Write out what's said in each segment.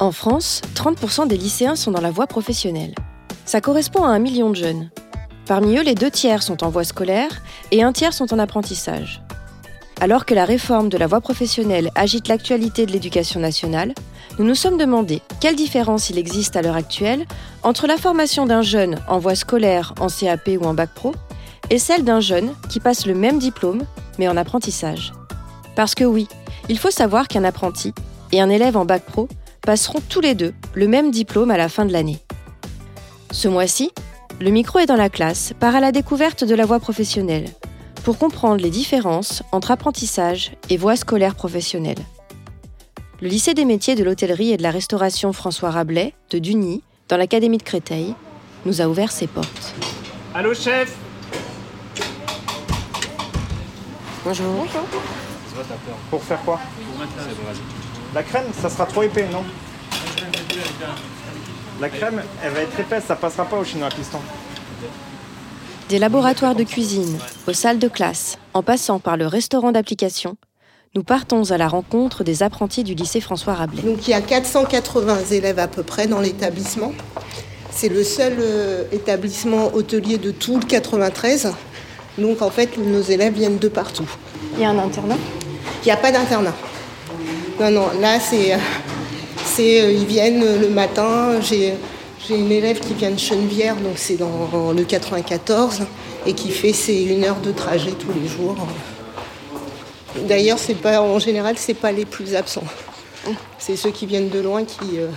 En France, 30% des lycéens sont dans la voie professionnelle. Ça correspond à un million de jeunes. Parmi eux, les deux tiers sont en voie scolaire et un tiers sont en apprentissage. Alors que la réforme de la voie professionnelle agite l'actualité de l'éducation nationale, nous nous sommes demandé quelle différence il existe à l'heure actuelle entre la formation d'un jeune en voie scolaire, en CAP ou en bac pro, et celle d'un jeune qui passe le même diplôme, mais en apprentissage. Parce que oui, il faut savoir qu'un apprenti et un élève en bac pro passeront tous les deux le même diplôme à la fin de l'année. Ce mois-ci, le micro est dans la classe part à la découverte de la voie professionnelle pour comprendre les différences entre apprentissage et voie scolaire professionnelle. Le lycée des métiers de l'hôtellerie et de la restauration François Rabelais de Duny, dans l'académie de Créteil, nous a ouvert ses portes. Allô chef? Bonjour. Bonjour. Pour faire quoi? La crème, ça sera trop épais, non la crème, elle va être épaisse, ça passera pas au chinois à piston. Des laboratoires de cuisine aux salles de classe, en passant par le restaurant d'application, nous partons à la rencontre des apprentis du lycée François Rabelais. Donc il y a 480 élèves à peu près dans l'établissement. C'est le seul euh, établissement hôtelier de tout le 93. Donc en fait, nos élèves viennent de partout. Il y a un internat? Il n'y a pas d'internat. Non, non, là c'est euh, euh, ils viennent le matin. J'ai une élève qui vient de Chenevière, donc c'est dans le 94, et qui fait ses une heure de trajet tous les jours. D'ailleurs, c'est pas en général, c'est pas les plus absents. C'est ceux qui viennent de loin qui euh,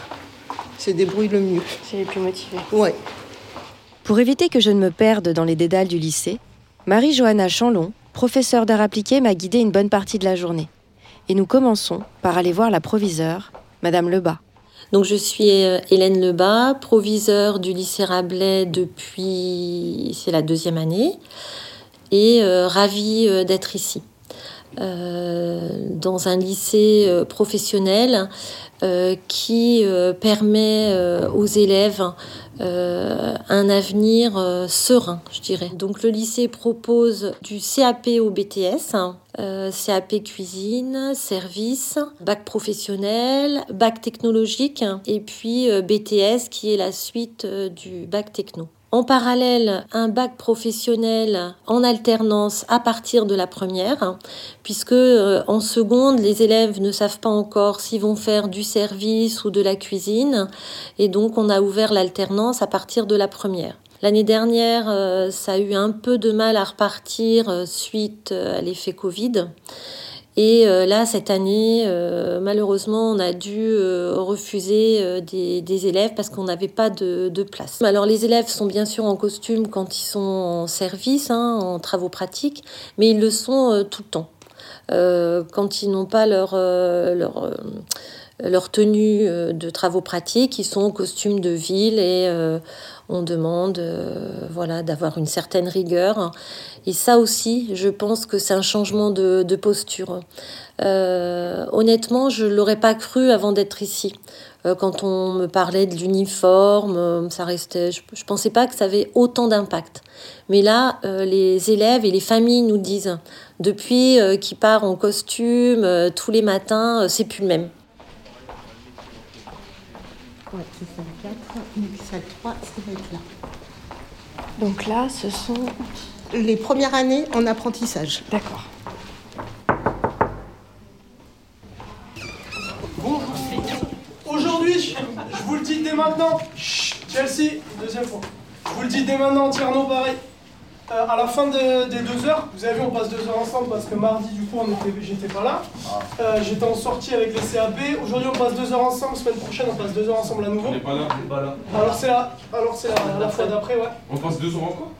se débrouillent le mieux. C'est les plus motivés. Ouais. Pour éviter que je ne me perde dans les dédales du lycée, Marie-Johanna Chanlon, professeure d'art appliqué, m'a guidé une bonne partie de la journée. Et nous commençons par aller voir la proviseure, Madame Lebas. Donc je suis euh, Hélène Lebas, proviseure du lycée Rabelais depuis c'est la deuxième année et euh, ravie euh, d'être ici. Dans un lycée professionnel qui permet aux élèves un avenir serein, je dirais. Donc le lycée propose du CAP au BTS, euh, CAP cuisine, service, bac professionnel, bac technologique et puis euh, BTS qui est la suite euh, du bac techno. En parallèle, un bac professionnel en alternance à partir de la première, puisque en seconde, les élèves ne savent pas encore s'ils vont faire du service ou de la cuisine, et donc on a ouvert l'alternance à partir de la première. L'année dernière, euh, ça a eu un peu de mal à repartir euh, suite euh, à l'effet Covid. Et là, cette année, malheureusement, on a dû refuser des, élèves parce qu'on n'avait pas de, place. Alors, les élèves sont bien sûr en costume quand ils sont en service, hein, en travaux pratiques, mais ils le sont tout le temps. quand ils n'ont pas leur, leur, leur tenue de travaux pratiques, ils sont en costume de ville et on demande euh, voilà, d'avoir une certaine rigueur. Et ça aussi, je pense que c'est un changement de, posture. Euh, honnêtement, je ne l'aurais pas cru avant d'être ici. Euh, quand on me parlait de l'uniforme, ça restait, je ne pensais pas que ça avait autant d'impact. Mais là, les élèves et les familles nous disent, depuis qu'ils part en costume tous les matins, c'est plus le même. Ouais, c'est salle 4. Donc salle 3, ça va être là. Donc là, ce sont. Les premières années en apprentissage. D'accord. Bon, aujourd'hui, je vous le dis dès maintenant. Chelsea, deuxième fois. Je vous le dis dès maintenant, Tierno, pareil. Euh, à la fin de- des deux heures, vous avez vu, on passe deux heures ensemble parce que mardi, du coup, j'étais pas là. Euh, j'étais en sortie avec les CAB. Aujourd'hui, on passe deux heures ensemble. Semaine prochaine, on passe deux heures ensemble à nouveau. On n'est pas là, on n'est pas là. Alors c'est la, alors c'est la, la fois d'après, ouais. On passe deux heures encore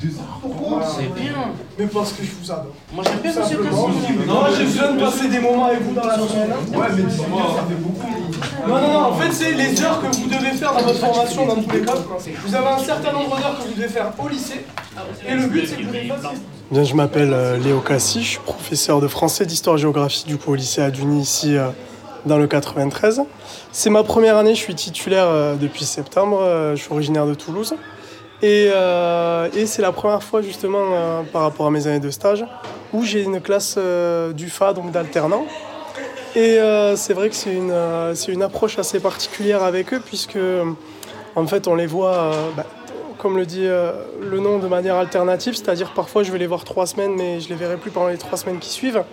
Deux heures Pourquoi C'est bien. Mais parce que je vous adore. Moi, j'aime bien Monsieur. Cassini. Moi, j'ai besoin de passer des moments avec vous dans la semaine. Ouais, mais dis-moi, ça fait beaucoup. Non, non, non, en fait, c'est les heures que vous devez faire dans votre formation dans tous les cas. Vous avez un certain nombre d'heures que vous devez faire au lycée. Et le but. Bien, je m'appelle euh, Léo Cassi, je suis professeur de français d'histoire-géographie du coup au lycée Aduny ici euh, dans le 93. C'est ma première année, je suis titulaire euh, depuis septembre, je suis originaire de Toulouse. Et, et c'est la première fois justement par rapport à mes années de stage où j'ai une classe euh, d'UFA, donc d'alternants. Et c'est vrai que c'est une, une approche assez particulière avec eux puisque en fait on les voit, bah, comme le dit euh, le nom, de manière alternative, c'est-à-dire parfois je vais les voir trois semaines mais je les verrai plus pendant les trois semaines qui suivent.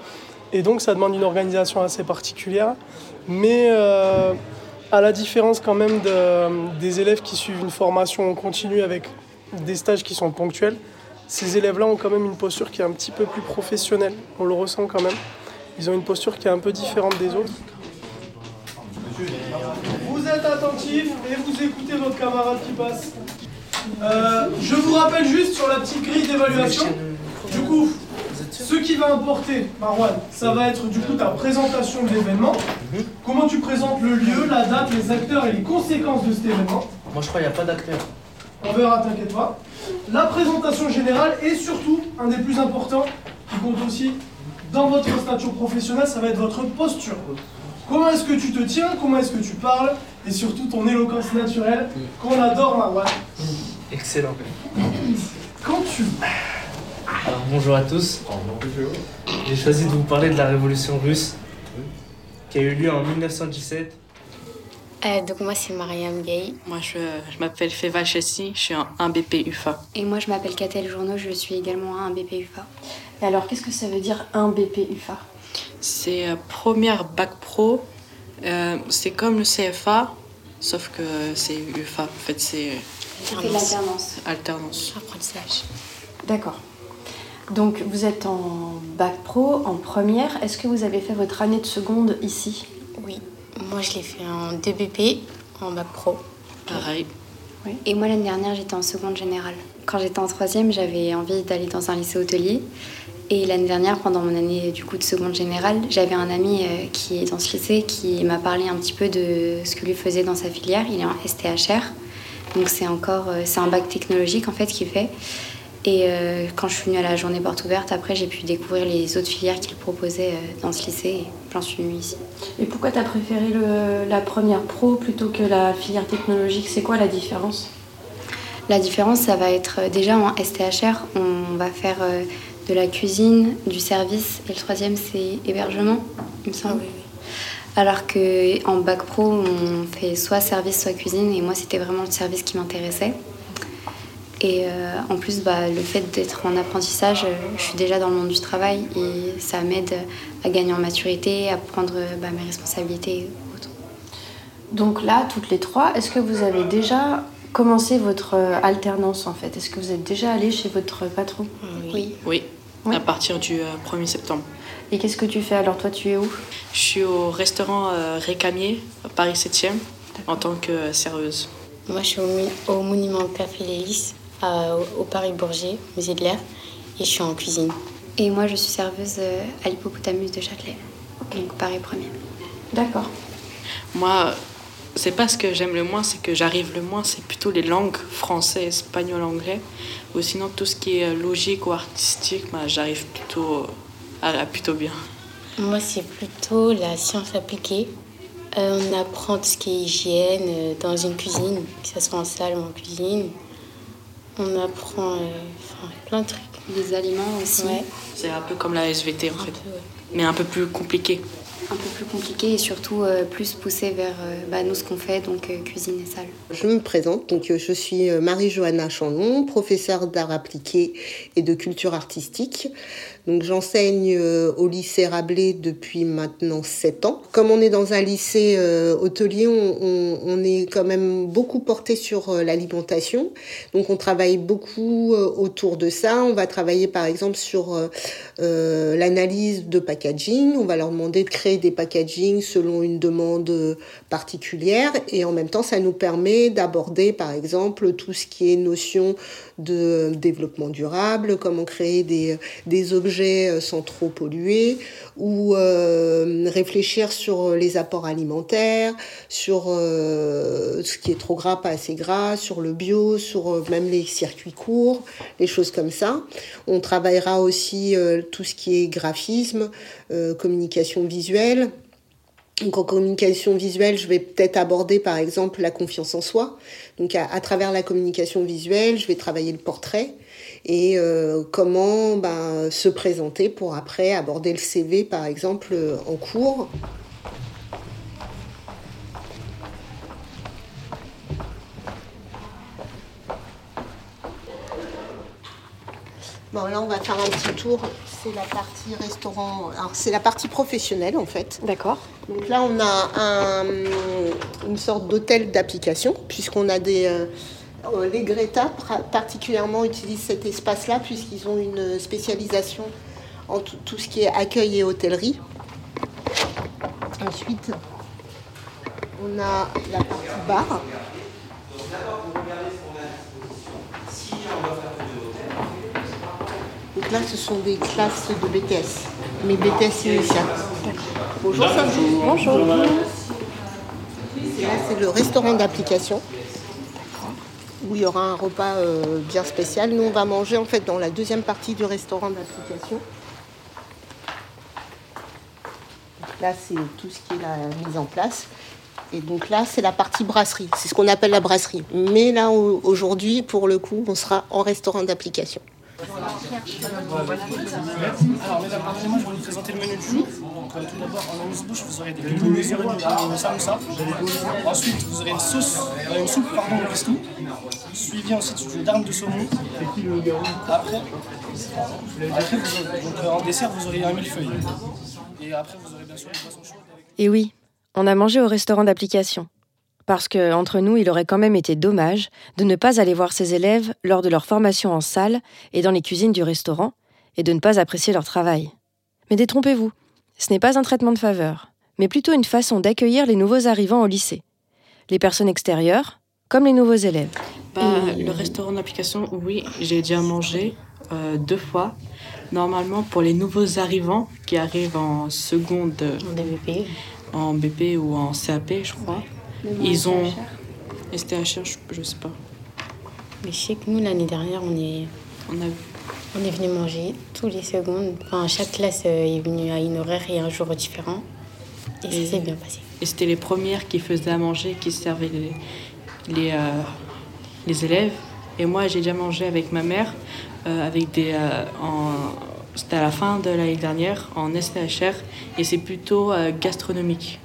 Et donc ça demande une organisation assez particulière. Mais euh, à la différence quand même de- des élèves qui suivent une formation en continu avec des stages qui sont ponctuels, ces élèves-là ont quand même une posture qui est un petit peu plus professionnelle. On le ressent quand même. Ils ont une posture qui est un peu différente des autres. Vous êtes attentifs et vous écoutez votre camarade qui passe. Euh, je vous rappelle juste sur la petite grille d'évaluation. Du coup, ce qui va importer, Marwan, ça va être du coup ta présentation de l'événement. Comment tu présentes le lieu, la date, les acteurs et les conséquences de cet événement. Moi, je crois qu'il n'y a pas d'acteur. On verra, t'inquiète pas. La présentation générale et surtout, un des plus importants, qui compte aussi dans votre stature professionnelle, ça va être votre posture. Comment est-ce que tu te tiens, comment est-ce que tu parles, et surtout ton éloquence naturelle, qu'on adore, Marwan. Excellent. Quand tu... Alors bonjour à tous. J'ai choisi de vous parler de la révolution russe qui a eu lieu en 1917. Euh, donc moi c'est Mariam Gay. Moi je, je m'appelle Feva Chessi, je suis un 1 BP UFA. Et moi je m'appelle Catel Journeau, je suis également un BP UFA. Et alors, qu'est-ce que ça veut dire un BP UFA C'est euh, première bac pro, Euh, c'est comme le CFA, sauf que c'est UFA. En fait c'est Fait l'alternance. alternance. Apprentissage. D'accord. Donc, vous êtes en bac pro, en première. Est-ce que vous avez fait votre année de seconde ici? Oui. Moi je l'ai fait en 2 BP, en bac pro. Pareil. Et moi l'année dernière j'étais en seconde générale. Quand j'étais en troisième j'avais envie d'aller dans un lycée hôtelier. Et l'année dernière, pendant mon année du coup de seconde générale, j'avais un ami euh, qui est dans ce lycée qui m'a parlé un petit peu de ce que lui faisait dans sa filière. Il est en STHR, donc c'est encore euh, c'est un bac technologique en fait qu'il fait. Et euh, quand je suis venue à la journée porte ouverte, après j'ai pu découvrir les autres filières qu'il proposait euh, dans ce lycée et j'en suis venue ici. Et pourquoi tu as préféré le- la première pro plutôt que la filière technologique? C'est quoi la différence? La différence, ça va être déjà en STHR, on va faire de la cuisine, du service, et le troisième c'est hébergement, il me semble. Alors que en bac pro, on fait soit service, soit cuisine, et moi c'était vraiment le service qui m'intéressait. Et euh, en plus, bah, le fait d'être en apprentissage, euh, je suis déjà dans le monde du travail et ça m'aide à gagner en maturité, à prendre bah, mes responsabilités. Donc là, toutes les trois, est-ce que vous avez déjà commencé votre euh, alternance en fait? Est-ce que vous êtes déjà allé chez votre patron? Oui. Oui, à partir du euh, 1er septembre. Et qu'est-ce que tu fais alors? Toi, tu es où? Je suis au restaurant euh, Récamier, à Paris 7e, en tant que euh, serveuse. Moi, je suis au, monument Père Félélis, à- au, au Paris Bourget, musée de l'air, et je suis en cuisine. Et moi, je suis serveuse euh, à l'Hippopotamus de Châtelet, donc Paris 1er. D'accord. Moi, c'est pas ce que j'aime le moins, c'est que j'arrive le moins, c'est plutôt les langues français, espagnol, anglais. Ou sinon, tout ce qui est logique ou artistique, bah, j'arrive plutôt, à plutôt bien. Moi, c'est plutôt la science appliquée. Euh, on apprend tout ce qui est hygiène euh, dans une cuisine, que ce soit en salle ou en cuisine. On apprend euh, enfin, plein de trucs. Les aliments aussi. C'est un peu comme la SVT en fait, mais un peu plus compliqué. un peu plus compliqué et surtout euh, plus poussé vers euh, bah, nous ce qu'on fait, donc euh, cuisine et salle. Je me présente, donc je suis Marie-Johanna Chandon, professeure d'art appliqué et de culture artistique. Donc j'enseigne au lycée Rabelais depuis maintenant 7 ans. Comme on est dans un lycée hôtelier, on, est quand même beaucoup porté sur l'alimentation. Donc on travaille beaucoup autour de ça. On va travailler par exemple sur l'analyse de packaging. On va leur demander de créer des packaging selon une demande particulière et en même temps ça nous permet d'aborder par exemple tout ce qui est notion de développement durable, comment créer des, des objets sans trop polluer ou euh, réfléchir sur les apports alimentaires, sur euh, ce qui est trop gras, pas assez gras, sur le bio, sur euh, même les circuits courts, les choses comme ça. On travaillera aussi tout ce qui est graphisme, communication visuelle. Donc en communication visuelle, je vais peut-être aborder par exemple la confiance en soi. Donc à, travers la communication visuelle, je vais travailler le portrait et euh, comment ben, se présenter pour après aborder le CV par exemple en cours? Bon, là, on va faire un petit tour. C'est la partie restaurant. Alors, c'est la partie professionnelle, en fait. D'accord. Donc là, on a un, une sorte d'hôtel d'application, puisqu'on a des. Euh, les Greta, particulièrement, utilisent cet espace-là, puisqu'ils ont une spécialisation en tout, ce qui est accueil et hôtellerie. Ensuite, on a la partie bar. Donc là, ce sont des classes de BTS, mais BTS initial. Bonjour Bonjour. Bonjour. là, c'est le restaurant d'application où il y aura un repas euh, bien spécial. Nous, on va manger en fait dans la deuxième partie du restaurant d'application. Là, c'est tout ce qui est la mise en place. Et donc là, c'est la partie brasserie. C'est ce qu'on appelle la brasserie. Mais là, aujourd'hui, pour le coup, on sera en restaurant d'application. Alors, mesdames, pardonnez-moi, je vais vous présenter le menu du jour. Donc, tout d'abord, en amuse-bouche, vous aurez des légumes de samoussa. Ensuite, vous aurez une sauce, une soupe, pardon, au pesto. Suivi ensuite d'une dinde de saumon. Après, après vous, donc, en dessert, vous aurez un millefeuille. Et après, vous aurez bien sûr les poissons chauds. Et oui, on a mangé au restaurant d'application parce que, entre nous, il aurait quand même été dommage de ne pas aller voir ses élèves lors de leur formation en salle et dans les cuisines du restaurant, et de ne pas apprécier leur travail. Mais détrompez-vous, ce n'est pas un traitement de faveur, mais plutôt une façon d'accueillir les nouveaux arrivants au lycée. Les personnes extérieures, comme les nouveaux élèves. Bah, le restaurant d'application, oui, j'ai déjà mangé euh, deux fois. Normalement, pour les nouveaux arrivants qui arrivent en seconde. En BP. En BP ou en CAP, je crois. Ils ont. STHR, je, je sais pas. Mais je sais que nous, l'année dernière, on est, on, a... on est venu manger tous les secondes. Enfin, chaque classe euh, est venue à une horaire et un jour différent. Et, et ça s'est bien passé. Et c'était les premières qui faisaient à manger, qui servaient les, les, euh, les élèves. Et moi, j'ai déjà mangé avec ma mère, euh, avec des. Euh, en... C'était à la fin de l'année dernière, en STHR, et c'est plutôt gastronomique.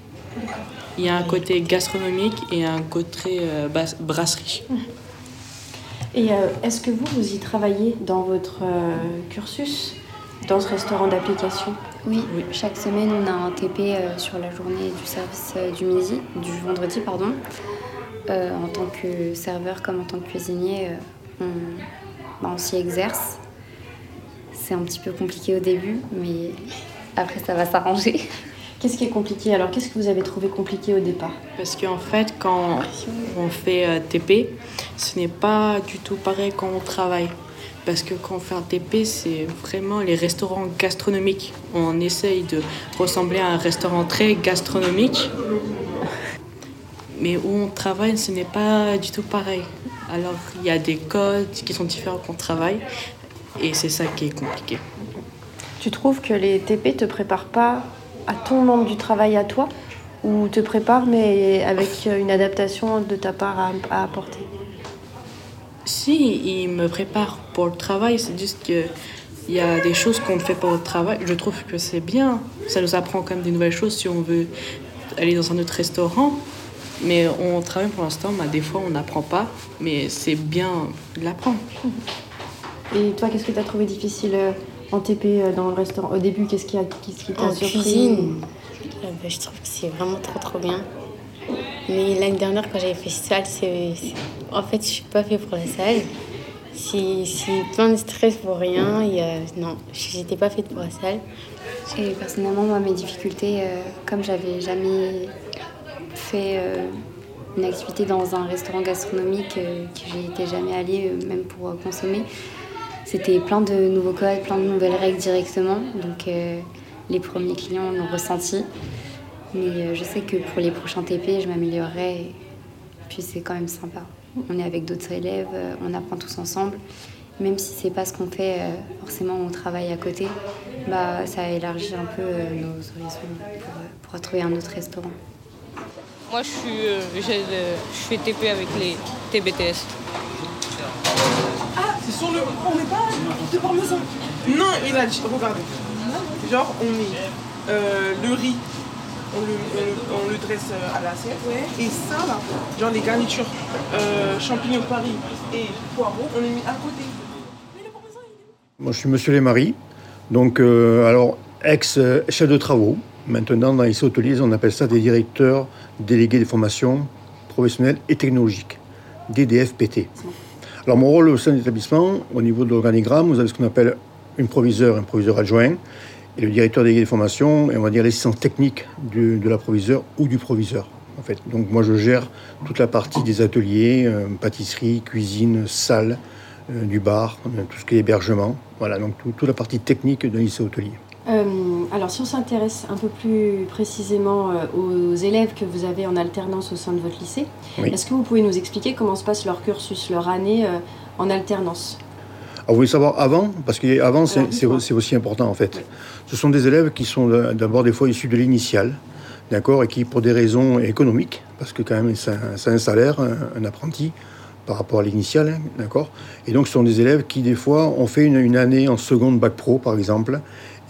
Il y a un côté gastronomique et un côté euh, brasserie. Et euh, est-ce que vous, vous y travaillez dans votre euh, cursus, dans ce restaurant d'application? Oui. oui, chaque semaine, on a un TP sur la journée du service du midi, du vendredi, pardon. en tant que serveur comme en tant que cuisinier, on, bah, on s'y exerce. C'est un petit peu compliqué au début, mais après, ça va s'arranger. Qu'est-ce qui est compliqué Alors, qu'est-ce que vous avez trouvé compliqué au départ? Parce qu'en fait, quand on fait euh, TP, ce n'est pas du tout pareil quand on travaille. Parce que quand on fait un TP, c'est vraiment les restaurants gastronomiques. On essaye de ressembler à un restaurant très gastronomique. Mais où on travaille, ce n'est pas du tout pareil. Alors, il y a des codes qui sont différents quand on travaille. Et c'est ça qui est compliqué. Tu trouves que les TP te préparent pas à ton monde du travail à toi ou te prépare mais avec une adaptation de ta part à, apporter? Si, il me prépare pour le travail, c'est juste que il y a des choses qu'on ne fait pas au travail. Je trouve que c'est bien. Ça nous apprend quand même des nouvelles choses si on veut aller dans un autre restaurant. Mais on travaille pour l'instant, bah, des fois on n'apprend pas, mais c'est bien de l'apprendre. Et toi, qu'est-ce que tu as trouvé difficile euh, en TP euh, dans le restaurant Au début, qu'est-ce qui, a, qu'est-ce qui t'a En surpris cuisine, euh, bah, je trouve que c'est vraiment trop trop bien. Mais l'année dernière, quand j'avais fait salle, c'est, c'est- en fait, je suis pas fait pour la salle. Si, si plein de stress pour rien, il y a- non, j'étais pas faite pour la salle. Et personnellement, moi, mes difficultés, euh, comme j'avais jamais fait euh, une activité dans un restaurant gastronomique, euh, que j'y étais jamais allée, euh, même pour euh, consommer, c'était plein de nouveaux codes, plein de nouvelles règles directement. Donc, euh, les premiers clients l'ont ressenti. Mais euh, je sais que pour les prochains TP, je m'améliorerai. Et puis, c'est quand même sympa. On est avec d'autres élèves, euh, on apprend tous ensemble. Même si c'est pas ce qu'on fait euh, forcément au travail à côté, bah, ça élargit un peu euh, nos horizons pour, pour trouver un autre restaurant. Moi, je, suis, euh, je fais TP avec les TBTS. Ah, c'est sur le. On n'est pas de parmesan. Non, il a dit. Regardez. Genre, on met euh, le riz, on le, on le- on le dresse euh, à l'assiette. Et ça, là, genre les garnitures, euh, champignons de Paris et poireaux, on les met à côté. Moi, je suis Monsieur Lémarie, donc euh, alors ex-chef de travaux. Maintenant, dans les hôteliers, on appelle ça des directeurs délégués des formations professionnelles et technologiques, DDFPT. Alors, mon rôle au sein de l'établissement, au niveau de l'organigramme, vous avez ce qu'on appelle un proviseur, un proviseur adjoint, et le directeur délégué des formations, et on va dire l'assistance technique de l'approviseur ou du proviseur. En fait. Donc, moi, je gère toute la partie des ateliers, euh, pâtisserie, cuisine, salle, euh, du bar, euh, tout ce qui est hébergement. Voilà, donc tout- toute la partie technique d'un lycée hôtelier. Euh, alors, si on s'intéresse un peu plus précisément euh, aux élèves que vous avez en alternance au sein de votre lycée, Oui. est-ce que vous pouvez nous expliquer comment se passe leur cursus, leur année euh, en alternance? Alors, vous voulez savoir avant? Parce qu'avant, c'est aussi important en fait. Ce sont des élèves qui sont d'abord des fois issus de l'initiale, d'accord, et qui, pour des raisons économiques, parce que quand même, c'est un, un salaire, un, un apprenti, par rapport à l'initiale, hein, d'accord Et donc, ce sont des élèves qui, des fois, ont fait une, une année en seconde bac pro, par exemple,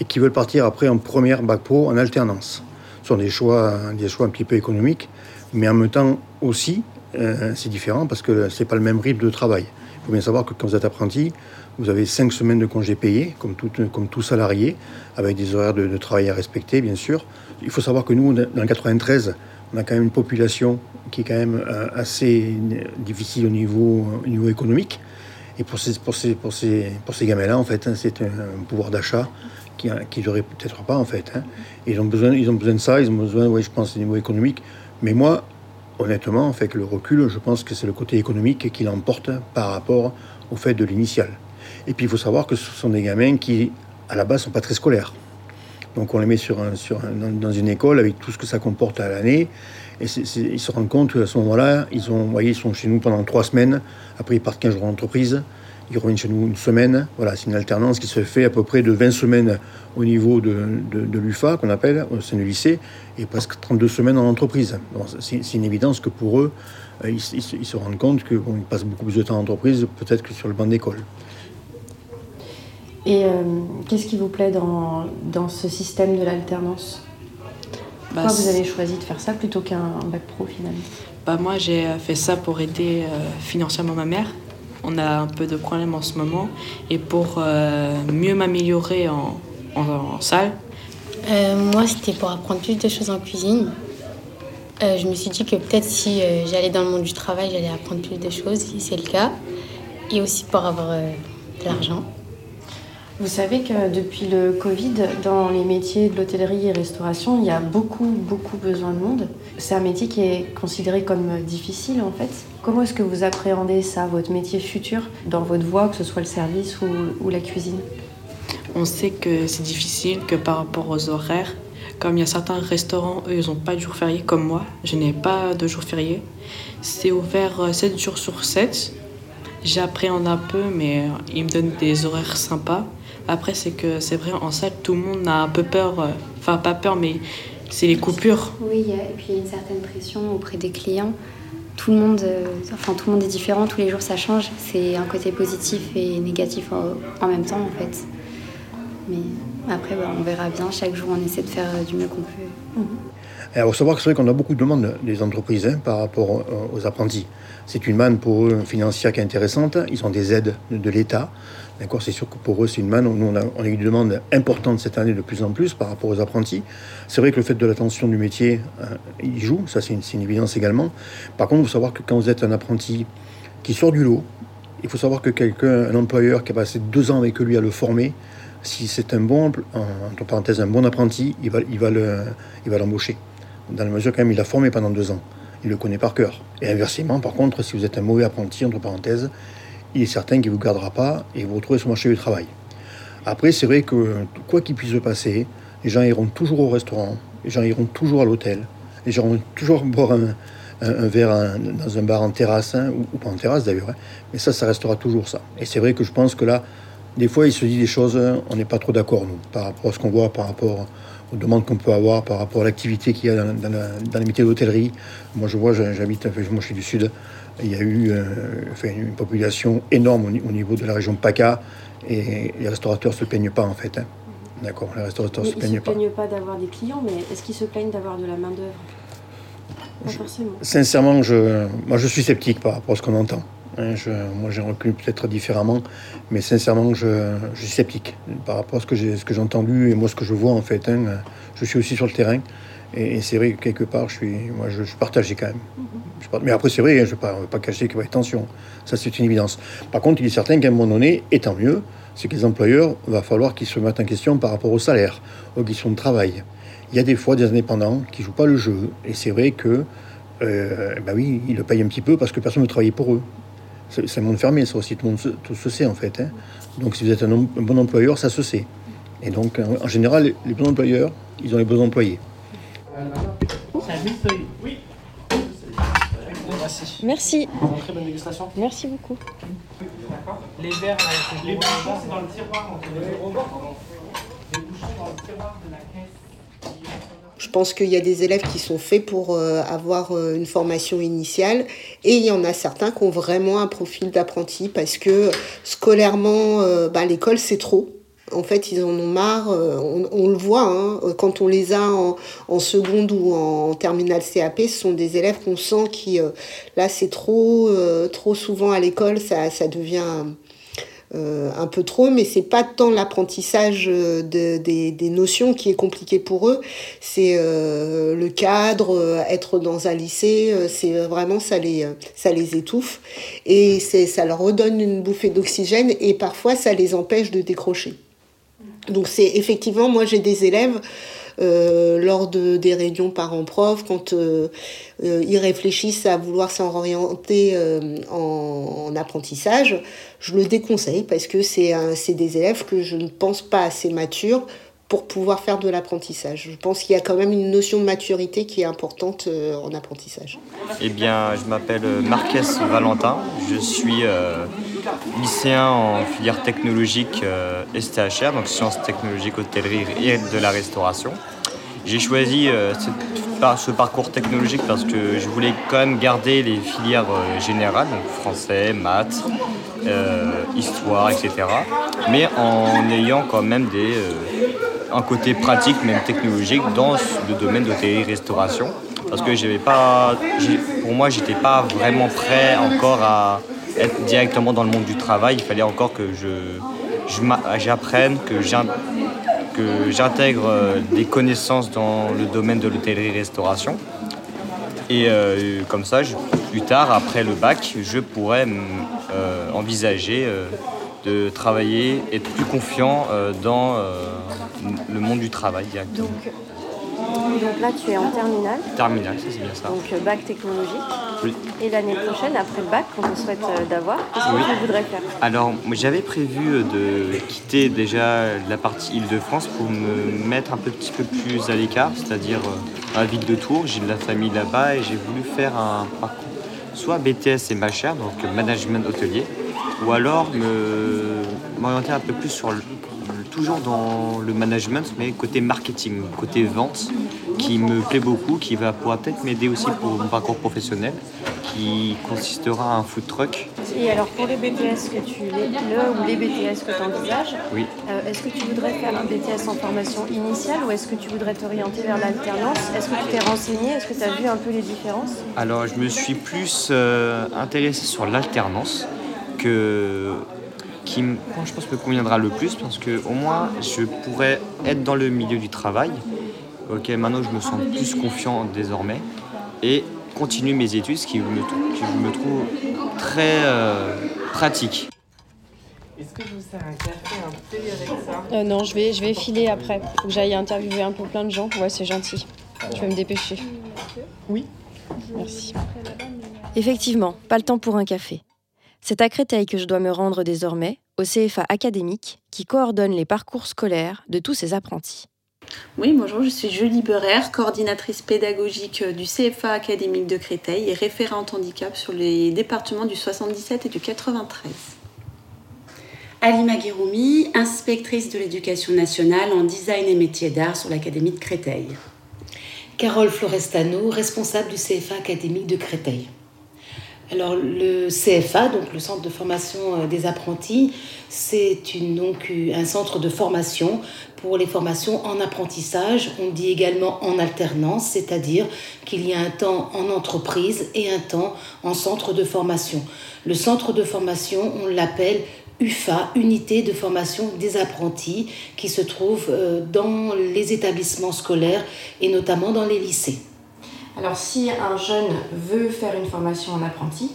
qui veulent partir après en première bac pro en alternance. Ce sont des choix, des choix un petit peu économiques, mais en même temps aussi, euh, c'est différent parce que c'est pas le même rythme de travail. Il faut bien savoir que quand vous êtes apprenti, vous avez cinq semaines de congés payés, comme tout, comme tout salarié, avec des horaires de, travail à respecter, bien sûr. Il faut savoir que nous, dans le 93, on a quand même une population qui est quand même euh, assez difficile au niveau, au niveau économique. Et pour ces, pour ces, pour ces, pour ces gamins-là, en fait, hein, c'est un pouvoir d'achat qui n'aurait peut-être pas, en fait. hein. Ils, ont besoin, ils ont besoin de ça, ils ont besoin, ouais, je pense, au niveau économique. Mais moi, honnêtement, avec le recul, je pense que c'est le côté économique qui l'emporte par rapport au fait de l'initial. Et puis, il faut savoir que ce sont des gamins qui, à la base, sont pas très scolaires. Donc, on les met sur un, sur un- dans, une école avec tout ce que ça comporte à l'année. Et ils se rendent compte qu'à ce moment-là, ils, ils sont chez nous pendant trois semaines. Après, ils partent 15 jours en entreprise. Ils reviennent chez nous une semaine. Voilà, c'est une alternance qui se fait à peu près de 20 semaines au niveau de, de, de l'UFA, qu'on appelle, au sein du lycée, et presque 32 semaines en entreprise. Bon, c'est une évidence que pour eux, euh, ils, ils se- ils se rendent compte qu'ils passent beaucoup plus de temps en entreprise, peut-être que sur le banc d'école. Et euh, qu'est-ce qui vous plaît dans, dans ce système de l'alternance? Bah, Pourquoi vous avez choisi de faire ça plutôt qu'un bac pro finalement? Bah, moi, j'ai fait ça pour aider euh, financièrement ma mère. On a un peu de problèmes en ce moment. Et pour euh, mieux m'améliorer en, salle, Euh, moi, c'était pour apprendre plus de choses en cuisine. Euh, je me suis dit que peut-être si j'allais dans le monde du travail, j'allais apprendre plus de choses, si c'est le cas. Et aussi pour avoir de l'argent. Vous savez que depuis le Covid, dans les métiers de l'hôtellerie et restauration, il y a beaucoup, beaucoup besoin de monde. C'est un métier qui est considéré comme difficile en fait. Comment est-ce que vous appréhendez ça, votre métier futur, dans votre voie, que ce soit le service ou, la cuisine? On sait que c'est difficile, que par rapport aux horaires, comme il y a certains restaurants, eux, ils n'ont pas de jour férié comme moi. Je n'ai pas de jour férié. C'est ouvert euh, 7 jours sur 7. J'appréhende un peu, mais euh, ils me donnent des horaires sympas. Après, c'est que c'est vrai, en salle, tout le monde a un peu peur. euh, Enfin, pas peur, mais c'est les coupures. Oui, et puis il y a une certaine pression auprès des clients. Tout le monde, euh, enfin tout le monde est différent, tous les jours ça change. C'est un côté positif et négatif en, même temps en fait. Mais après, bah, on verra bien. Chaque jour, on essaie de faire euh, du mieux qu'on peut. Il faut savoir que c'est vrai qu'on a beaucoup de demandes des entreprises hein, par rapport aux apprentis. C'est une manne pour eux financière qui est intéressante. Ils ont des aides de, de l'État. D'accord, c'est sûr que pour eux c'est une manne. Nous on a, eu des demandes importantes cette année de plus en plus par rapport aux apprentis. C'est vrai que le fait de l'attention du métier, euh, il joue. Ça c'est une, une évidence également. Par contre, il faut savoir que quand vous êtes un apprenti qui sort du lot, il faut savoir que quelqu'un, un employeur qui a passé deux ans avec lui à le former, si c'est un bon, en- entre parenthèses, un bon apprenti, il va, il va l'embaucher. Dans la mesure quand même, il l'a formé pendant deux ans. Il le connaît par cœur. Et inversement, par contre, si vous êtes un mauvais apprenti, entre parenthèses, il est certain qu'il ne vous gardera pas et vous retrouvez sur le marché du travail. Après, c'est vrai que quoi qu'il puisse se passer, les gens iront toujours au restaurant, les gens iront toujours à l'hôtel, les gens iront toujours boire un, verre dans un bar en terrasse, hein, ou, pas en terrasse d'ailleurs. hein. Mais ça, ça restera toujours ça. Et c'est vrai que je pense que là, des fois, il se dit des choses, hein, on n'est pas trop d'accord, nous, par rapport à ce qu'on voit, par rapport aux demandes qu'on peut avoir, par rapport à l'activité qu'il y a dans, les métiers d'hôtellerie. Moi, je vois, j'habite, moi je suis du Sud, il y a eu euh, enfin, une population énorme au, ni- au niveau de la région PACA, et les restaurateurs ne se plaignent pas, en fait. hein. D'accord, les restaurateurs ne se ils se plaignent pas. plaignent pas d'avoir des clients, mais est-ce qu'ils se plaignent d'avoir de la main-d'œuvre? Pas forcément. Sincèrement, je, moi, je suis sceptique par rapport à ce qu'on entend. Hein, je- moi, j'ai recul peut-être différemment, mais sincèrement, je, je suis sceptique par rapport à ce que j'ai, ce que j'ai entendu et moi ce que je vois en fait. hein. je suis aussi sur le terrain et, et c'est vrai que quelque part, je suis, moi, je, je partagé quand même. Je part- mais après, c'est vrai, hein, je ne vais pas, cacher qu'il va y avoir tension. Ça, c'est une évidence. Par contre, il est certain qu'à un moment donné, et tant mieux, c'est que les employeurs, va falloir qu'ils se mettent en question par rapport au salaire, aux questions de travail. Il y a des fois des indépendants qui jouent pas le jeu, et c'est vrai que, euh, bah oui, ils le payent un petit peu parce que personne ne travaille pour eux. C'est un monde fermé, ça aussi, tout le monde se, tout se sait en fait. hein. Donc si vous êtes un, bon employeur, ça se sait. Et donc, en, en général, les bons employeurs, ils ont les bons employés. Oui. Merci. Merci. Très bonne dégustation. Merci beaucoup. Les verres, bouchons, c'est dans le tiroir. Les bouchons dans le tiroir de la caisse. Je pense qu'il y a des élèves qui sont faits pour euh, avoir euh, une formation initiale et il y en a certains qui ont vraiment un profil d'apprenti parce que scolairement, euh, bah, l'école c'est trop. En fait, ils en ont marre, euh, on, le voit, hein, quand on les a en, seconde ou en terminale CAP, ce sont des élèves qu'on sent qui, euh, là c'est trop, euh, trop souvent à l'école, ça, ça devient un peu trop, mais c'est pas tant l'apprentissage de- des, des notions qui est compliqué pour eux, c'est le cadre, être dans un lycée, c'est vraiment ça les, ça les étouffe et ça leur redonne une bouffée d'oxygène et parfois ça les empêche de décrocher. Donc c'est effectivement, moi j'ai des élèves euh, lors de, des réunions parents-prof, quand euh, euh, ils réfléchissent à vouloir s'orienter en, en apprentissage, je le déconseille parce que c'est des élèves que je ne pense pas assez matures pour pouvoir faire de l'apprentissage. Je pense qu'il y a quand même une notion de maturité qui est importante euh, en apprentissage. Eh bien, je m'appelle Marques Valentin. Je suis euh, lycéen en filière technologique euh, STHR, donc sciences technologiques, hôtellerie et de la restauration. J'ai choisi euh, ce parcours technologique parce que je voulais quand même garder les filières euh, générales, donc français, maths, euh, histoire, etc. Mais en ayant quand même des, euh, un côté pratique, même technologique, dans le domaine d'hôtellerie-restauration. Parce que j'avais pas, pour moi, j'étais pas vraiment prêt encore à être directement dans le monde du travail. Il fallait encore que je, j'apprenne, que j'in- que j'intègre euh, des connaissances dans le domaine de l'hôtellerie-restauration. Et euh, comme ça, plus tard, après le bac, je pourrais euh, envisager de travailler, être plus confiant dans le monde du travail directement. Donc, donc là, tu es en terminale, Terminal, ça c'est bien ça. donc euh, bac technologique. Oui. Et l'année prochaine, après le bac, qu'on te souhaite euh, d'avoir, qu'est-ce que Oui. tu voudrais faire? Alors, j'avais prévu euh, de quitter déjà la partie Île-de-France pour me mettre un petit peu plus à l'écart, c'est-à-dire à la ville de Tours. J'ai de la famille là-bas et j'ai voulu faire un parcours soit BTS et MHR, donc euh, management hôtelier, ou alors m'orienter un peu plus sur le, toujours dans le management, mais côté marketing, côté vente, qui me plaît beaucoup, qui va pouvoir peut-être m'aider aussi pour mon parcours professionnel, qui consistera à un food truck. Et alors pour le BTS que tu le ou les BTS que tu envisages, Oui. euh, est-ce que tu voudrais faire un BTS en formation initiale ou est-ce que tu voudrais t'orienter vers l'alternance? Est-ce que tu t'es renseigné? Est-ce que tu as vu un peu les différences? Alors, je me suis plus euh, intéressé sur l'alternance que qui moi, je pense me conviendra le plus parce que au moins je pourrais être dans le milieu du travail. Ok, maintenant je me sens plus confiant désormais et continuer mes études, ce qui me, qui me trouve très euh, pratique. Est-ce que je vous sers un café, un thé avec ça? Euh, Non, je vais, je vais filer après. Faut que j'aille interviewer un peu plein de gens. Ouais, c'est gentil. Je vais me dépêcher. Oui. Merci. Effectivement, pas le temps pour un café. C'est à Créteil que je dois me rendre désormais, au CFA académique, qui coordonne les parcours scolaires de tous ses apprentis. Oui, bonjour, je suis Julie Beurer, coordinatrice pédagogique euh, du CFA académique de Créteil et référente handicap sur les départements du 77 et du 93. Alima Guéroumi, inspectrice de l'éducation nationale en design et métiers d'art sur l'Académie de Créteil. Carole Florestano, responsable du CFA académique de Créteil. Alors le CFA, donc le centre de formation euh, des apprentis, c'est euh, un centre de formation pour les formations en apprentissage. On dit également en alternance, c'est-à-dire qu'il y a un temps en entreprise et un temps en centre de formation. Le centre de formation, on l'appelle UFA, Unité de formation des apprentis, qui se trouve euh, dans les établissements scolaires et notamment dans les lycées. Alors si un jeune veut faire une formation en apprenti,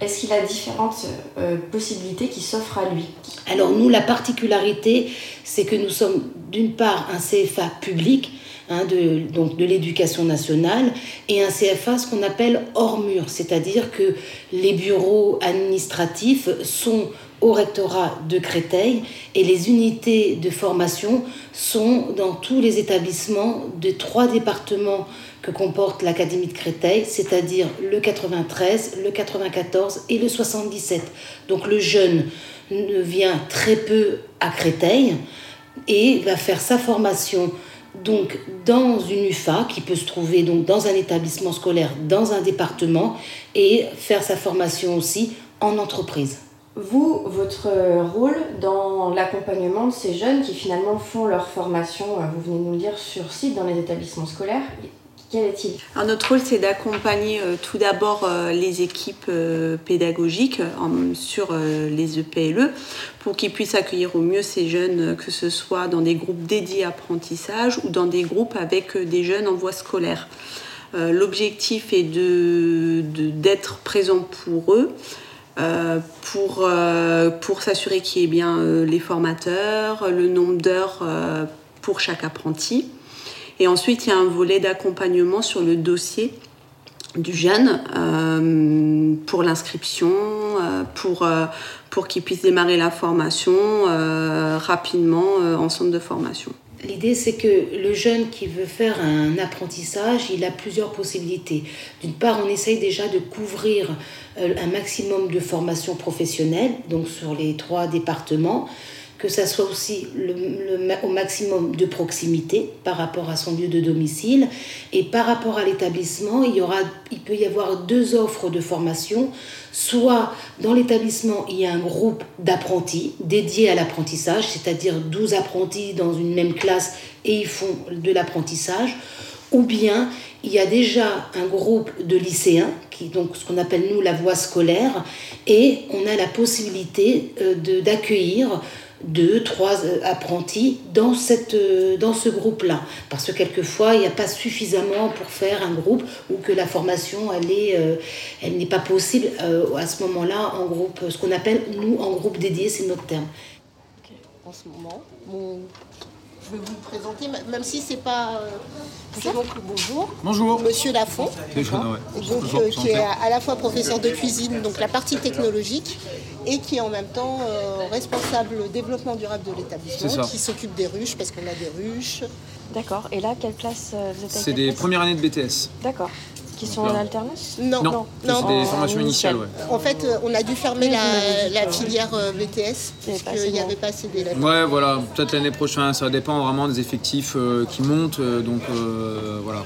est-ce qu'il a différentes euh, possibilités qui s'offrent à lui? Alors nous, la particularité, c'est que nous sommes d'une part un CFA public, hein, de, donc de l'éducation nationale, et un CFA, ce qu'on appelle hors mur, c'est-à-dire que les bureaux administratifs sont au rectorat de Créteil et les unités de formation sont dans tous les établissements des trois départements que comporte l'Académie de Créteil, c'est-à-dire le 93, le 94 et le 77. Donc le jeune ne vient très peu à Créteil et va faire sa formation donc dans une UFA qui peut se trouver donc dans un établissement scolaire, dans un département et faire sa formation aussi en entreprise. Vous, votre rôle dans l'accompagnement de ces jeunes qui finalement font leur formation, euh, vous venez de nous le dire, sur site dans les établissements scolaires, notre rôle, c'est d'accompagner euh, tout d'abord euh, les équipes euh, pédagogiques sur les EPLE pour qu'ils puissent accueillir au mieux ces jeunes, que ce soit dans des groupes dédiés apprentissage ou dans des groupes avec des jeunes en voie scolaire. L'objectif est d'être présent pour eux. pour, s'assurer qu'il y ait bien les formateurs, le nombre d'heures pour chaque apprenti. Et ensuite, il y a un volet d'accompagnement sur le dossier du jeune euh, pour l'inscription, euh, pour, euh, pour qu'il puisse démarrer la formation rapidement en centre de formation. L'idée, c'est que le jeune qui veut faire un apprentissage, il a plusieurs possibilités. D'une part, on essaye déjà de couvrir un maximum de formations professionnelles, donc sur les trois départements, que ça soit aussi le, le au maximum de proximité par rapport à son lieu de domicile. Et par rapport à l'établissement, il, il peut y avoir deux offres de formation. Soit dans l'établissement, il y a un groupe d'apprentis dédié à l'apprentissage, c'est-à-dire 12 apprentis dans une même classe et ils font de l'apprentissage. Ou bien il y a déjà un groupe de lycéens, qui donc ce qu'on appelle nous la voie scolaire, et on a la possibilité euh, d'accueillir deux, trois euh, apprentis dans, cette, euh, dans ce groupe-là. Parce que quelquefois, il n'y a pas suffisamment pour faire un groupe ou que la formation, elle euh, n'est pas possible à ce moment-là en groupe, ce qu'on appelle, nous, en groupe dédié, c'est notre terme. en ce moment. Mon- Je vais vous le présenter, même si c'est pas. euh, donc bonjour. Bonjour. Monsieur Lafont. Déjà, ouais. Donc, Bonjour, euh, qui est à, la fois professeur de cuisine, donc la partie technologique, et qui est en même temps euh, responsable développement durable de l'établissement, qui s'occupe des ruches, parce qu'on a des ruches. D'accord. Et là, quelle place euh, vous êtes à C'est des place premières années de BTS. D'accord. Qui sont en alternance Non, Non, c'est des formations initiales, ouais. En fait, euh, on a dû fermer la, filière BTS, parce pas assez qu'il n'y avait pas assez d'élèves. Ouais, voilà, peut-être l'année prochaine, ça dépend vraiment des effectifs euh, qui montent. euh, donc euh, voilà,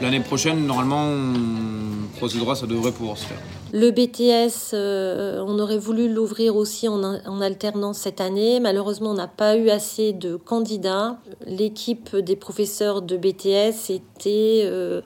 L'année prochaine, normalement, on procédura, ça devrait pouvoir se faire. Le BTS, euh, on aurait voulu l'ouvrir aussi en, en, alternance cette année. Malheureusement, on n'a pas eu assez de candidats. L'équipe des professeurs de BTS était euh,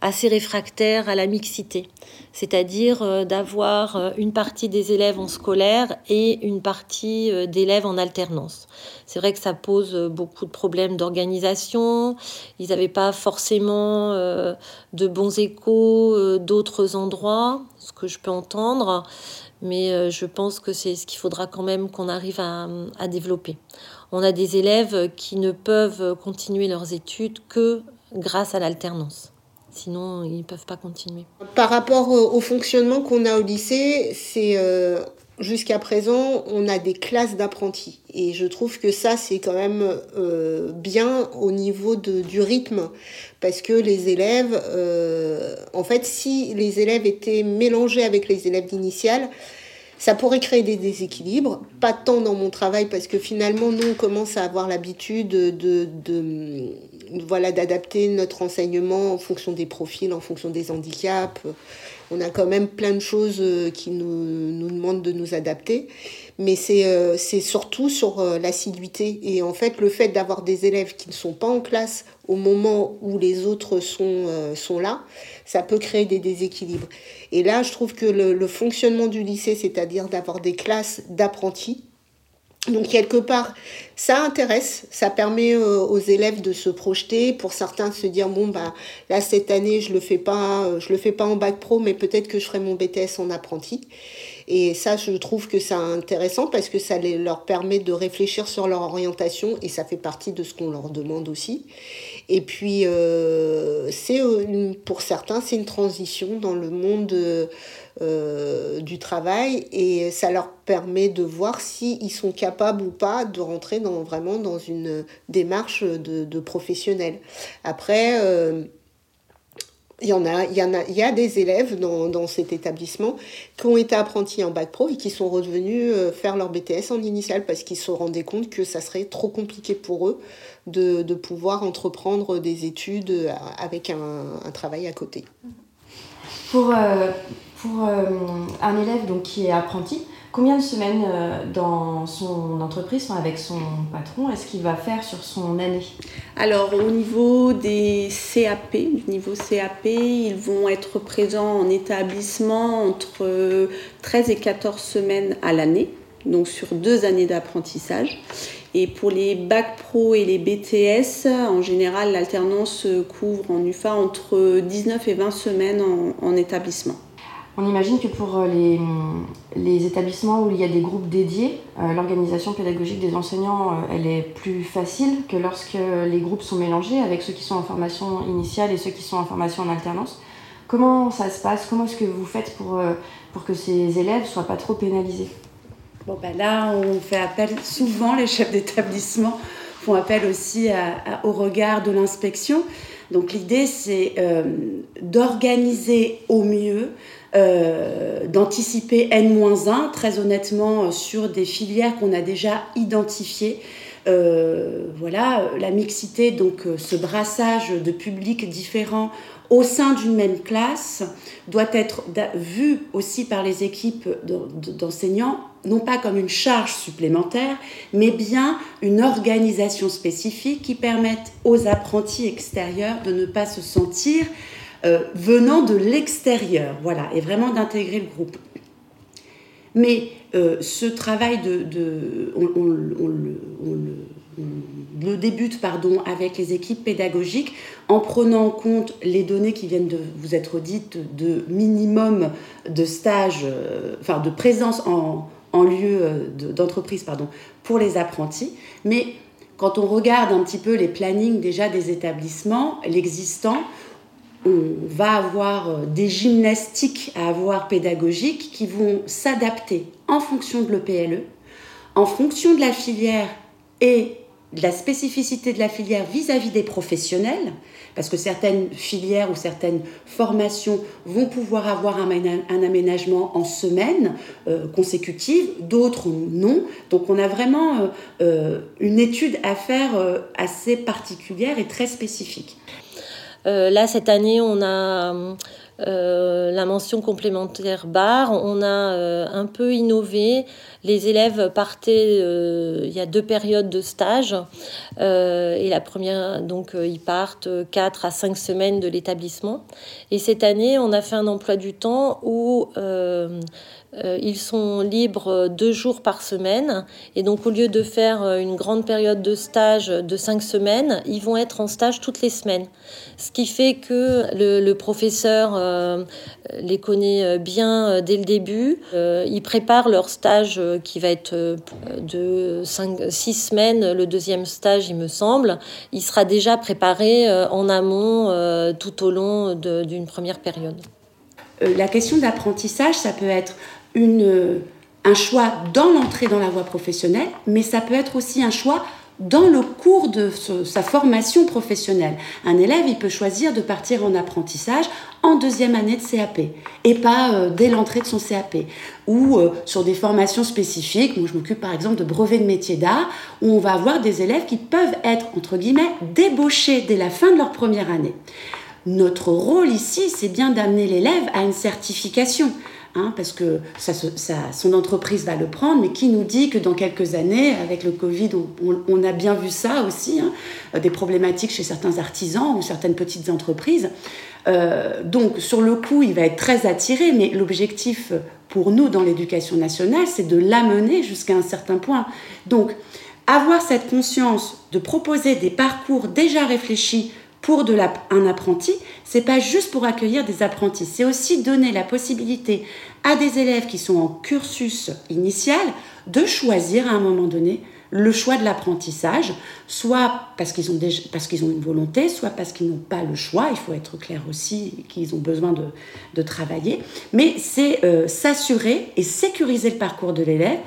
assez réfractaire à la mixité, c'est-à-dire euh, d'avoir euh, une partie des élèves en scolaire et une partie euh, d'élèves en alternance. C'est vrai que ça pose beaucoup de problèmes d'organisation, ils n'avaient pas forcément de bons échos d'autres endroits, ce que je peux entendre, mais je pense que c'est ce qu'il faudra quand même qu'on arrive à, à développer. On a des élèves qui ne peuvent continuer leurs études que grâce à l'alternance. Sinon, ils ne peuvent pas continuer. Par rapport au fonctionnement qu'on a au lycée, c'est euh, jusqu'à présent, on a des classes d'apprentis. Et je trouve que ça, c'est quand même euh, bien au niveau de, du rythme. Parce que les élèves, euh, en fait, si les élèves étaient mélangés avec les élèves d'initiale, ça pourrait créer des déséquilibres, pas tant dans mon travail parce que finalement nous on commence à avoir l'habitude de, de, voilà d'adapter notre enseignement en fonction des profils, en fonction des handicaps. On a quand même plein de choses euh, qui nous, nous demandent de nous adapter, mais c'est euh, c'est surtout sur euh, l'assiduité et en fait le fait d'avoir des élèves qui ne sont pas en classe au moment où les autres sont, sont là, ça peut créer des déséquilibres. Et là, je trouve que le, fonctionnement du lycée, c'est-à-dire d'avoir des classes d'apprentis, donc quelque part, ça intéresse, ça permet euh, aux élèves de se projeter, pour certains de se dire bon bah là cette année je le euh, le fais pas en bac pro, mais peut-être que je ferai mon BTS en apprenti. Et ça, je trouve que c'est intéressant parce que ça leur permet de réfléchir sur leur orientation et ça fait partie de ce qu'on leur demande aussi. Et puis, euh, c'est pour certains, c'est une transition dans le monde euh, du travail et ça leur permet de voir s'ils sont capables ou pas de rentrer dans, vraiment dans une démarche de, professionnel. Après, euh, il y en a, il y en a, il y a des élèves dans, dans, cet établissement qui ont été apprentis en bac pro et qui sont revenus euh, faire leur BTS en initial parce qu'ils se rendaient compte que ça serait trop compliqué pour eux de, de pouvoir entreprendre des études euh, avec un, un travail à côté. Pour, euh, pour un élève donc, qui est apprenti, Combien de semaines euh, dans son entreprise, avec son patron, est-ce qu'il va faire sur son année? Alors au niveau des CAP, niveau CAP, ils vont être présents en établissement entre 13 et 14 semaines à l'année, donc sur deux années d'apprentissage. Et pour les bac pro et les BTS, en général, l'alternance couvre en UFA entre 19 et 20 semaines en établissement. On imagine que pour euh, les, établissements où il y a des groupes dédiés, euh, l'organisation pédagogique des enseignants, euh, elle est plus facile que lorsque les groupes sont mélangés avec ceux qui sont en formation initiale et ceux qui sont en formation en alternance. Comment ça se passe? Comment est-ce que vous faites pour, pour que ces élèves ne soient pas trop pénalisés? Bon, ben là, on fait appel, souvent les chefs d'établissement font appel aussi au regard de l'inspection. Donc l'idée, c'est d'organiser au mieux euh, d'anticiper N-1, très honnêtement, sur des filières qu'on a déjà identifiées. Euh, voilà, la mixité, donc euh, ce brassage de publics différents au sein d'une même classe doit être vu aussi par les équipes d'enseignants, non pas comme une charge supplémentaire, mais bien une organisation spécifique qui permette aux apprentis extérieurs de ne pas se sentir euh, venant de l'extérieur, voilà, et vraiment d'intégrer le groupe. Mais euh, ce travail de, on, le, débute pardon, avec les équipes pédagogiques en prenant en compte les données qui viennent de vous être dites de minimum de stage, euh, enfin de présence en, en lieu d'entreprise pardon, pour les apprentis. Mais quand on regarde un petit peu les plannings déjà des établissements, l'existant, on va avoir euh, des gymnastiques à avoir pédagogiques qui vont s'adapter en fonction de l'EPLE, en fonction de la filière et de la spécificité de la filière vis-à-vis des professionnels, parce que certaines filières ou certaines formations vont pouvoir avoir un, aménagement en semaine euh, consécutive, d'autres non. Donc on a vraiment euh, une étude à faire assez particulière et très spécifique. Euh, là, cette année, on a la mention complémentaire bar, on a un peu innové. Les élèves partaient, il y a deux périodes de stage. et la première, donc, ils partent 4 à 5 semaines de l'établissement. Et cette année, on a fait un emploi du temps où euh, ils sont libres deux jours par semaine. Et donc, au lieu de faire euh, une grande période de stage de cinq semaines, ils vont être en stage toutes les semaines. Ce qui fait que le, professeur euh, les connaît bien dès le début. ils préparent leur stage qui va être de cinq, six semaines. Le deuxième stage, il me semble, il sera déjà préparé en amont tout au long d'une première période. La question d'apprentissage, ça peut être une, un choix dans l'entrée dans la voie professionnelle, mais ça peut être aussi un choix dans le cours de sa formation professionnelle. Un élève, il peut choisir de partir en apprentissage en deuxième année de CAP et pas euh, dès l'entrée de son CAP. Ou euh, sur des formations spécifiques, moi je m'occupe par exemple de brevets de métier d'art, où on va avoir des élèves qui peuvent être, entre guillemets, débauchés dès la fin de leur première année. Notre rôle ici, c'est bien d'amener l'élève à une certification. Hein, parce que son entreprise va le prendre, mais qui nous dit que dans quelques années, avec le Covid, on, a bien vu ça aussi, hein, des problématiques chez certains artisans ou certaines petites entreprises. Euh, donc sur le coup, il va être très attiré, mais l'objectif pour nous dans l'éducation nationale, c'est de l'amener jusqu'à un certain point. Donc avoir cette conscience de proposer des parcours déjà réfléchis pour de un apprenti, c'est pas juste pour accueillir des apprentis, c'est aussi donner la possibilité à des élèves qui sont en cursus initial de choisir à un moment donné le choix de l'apprentissage, soit parce qu'ils ont, parce qu'ils ont une volonté, soit parce qu'ils n'ont pas le choix, il faut être clair aussi qu'ils ont besoin de, travailler, mais c'est euh, s'assurer et sécuriser le parcours de l'élève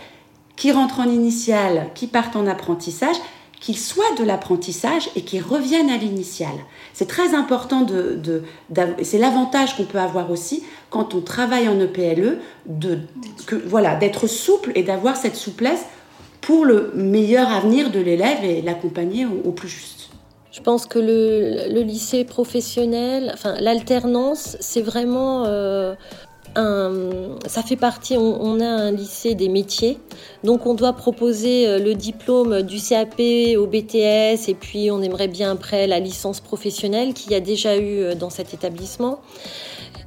qui rentre en initial, qui part en apprentissage, qu'ils soient de l'apprentissage et qu'ils reviennent à l'initial. C'est très important de, c'est l'avantage qu'on peut avoir aussi quand on travaille en EPLE, de, que, voilà, d'être souple et d'avoir cette souplesse pour le meilleur avenir de l'élève et l'accompagner au, plus juste. Je pense que le, lycée professionnel, enfin l'alternance, c'est vraiment euh, ça fait partie, on, a un lycée des métiers, donc on doit proposer euh, le diplôme du CAP au BTS et puis on aimerait bien après la licence professionnelle qu'il y a déjà eu euh, dans cet établissement.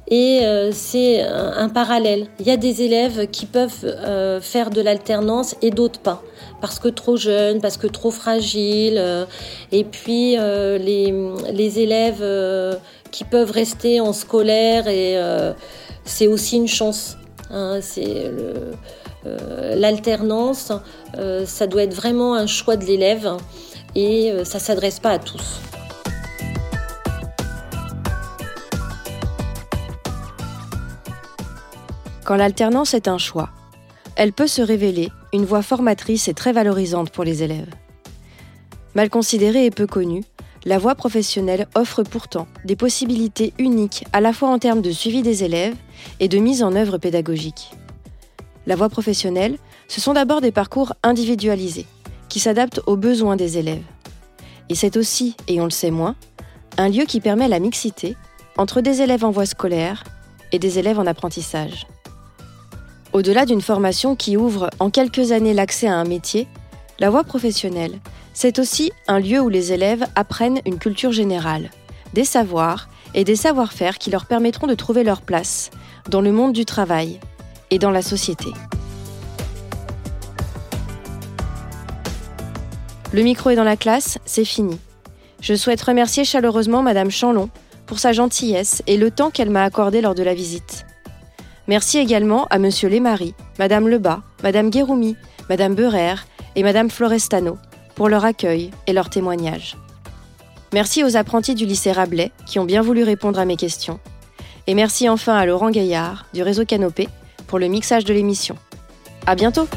Et euh, c'est un, parallèle. Il y a des élèves qui peuvent faire de l'alternance et d'autres pas, parce que trop jeunes, parce que trop fragiles. et puis les, les, élèves qui peuvent rester en scolaire et c'est aussi une chance. Hein, c'est euh, l'alternance, euh, ça doit être vraiment un choix de l'élève et euh, ça s'adresse pas à tous. Quand l'alternance est un choix, elle peut se révéler une voie formatrice et très valorisante pour les élèves. Mal considérée et peu connue, la voie professionnelle offre pourtant des possibilités uniques à la fois en termes de suivi des élèves et de mise en œuvre pédagogique. La voie professionnelle, ce sont d'abord des parcours individualisés, qui s'adaptent aux besoins des élèves. Et c'est aussi, et on le sait moins, un lieu qui permet la mixité entre des élèves en voie scolaire et des élèves en apprentissage. Au-delà d'une formation qui ouvre en quelques années l'accès à un métier, la voie professionnelle, c'est aussi un lieu où les élèves apprennent une culture générale, des savoirs et des savoir-faire qui leur permettront de trouver leur place dans le monde du travail et dans la société. Le micro est dans la classe, c'est fini. Je souhaite remercier chaleureusement Madame Chanlon pour sa gentillesse et le temps qu'elle m'a accordé lors de la visite. Merci également à Monsieur Lemarie, Madame Lebas, Madame Guéroumi, Madame Beurer et Madame Florestano pour leur accueil et leur témoignage. Merci aux apprentis du lycée Rabelais qui ont bien voulu répondre à mes questions. Et merci enfin à Laurent Gaillard du réseau Canopé pour le mixage de l'émission. À bientôt!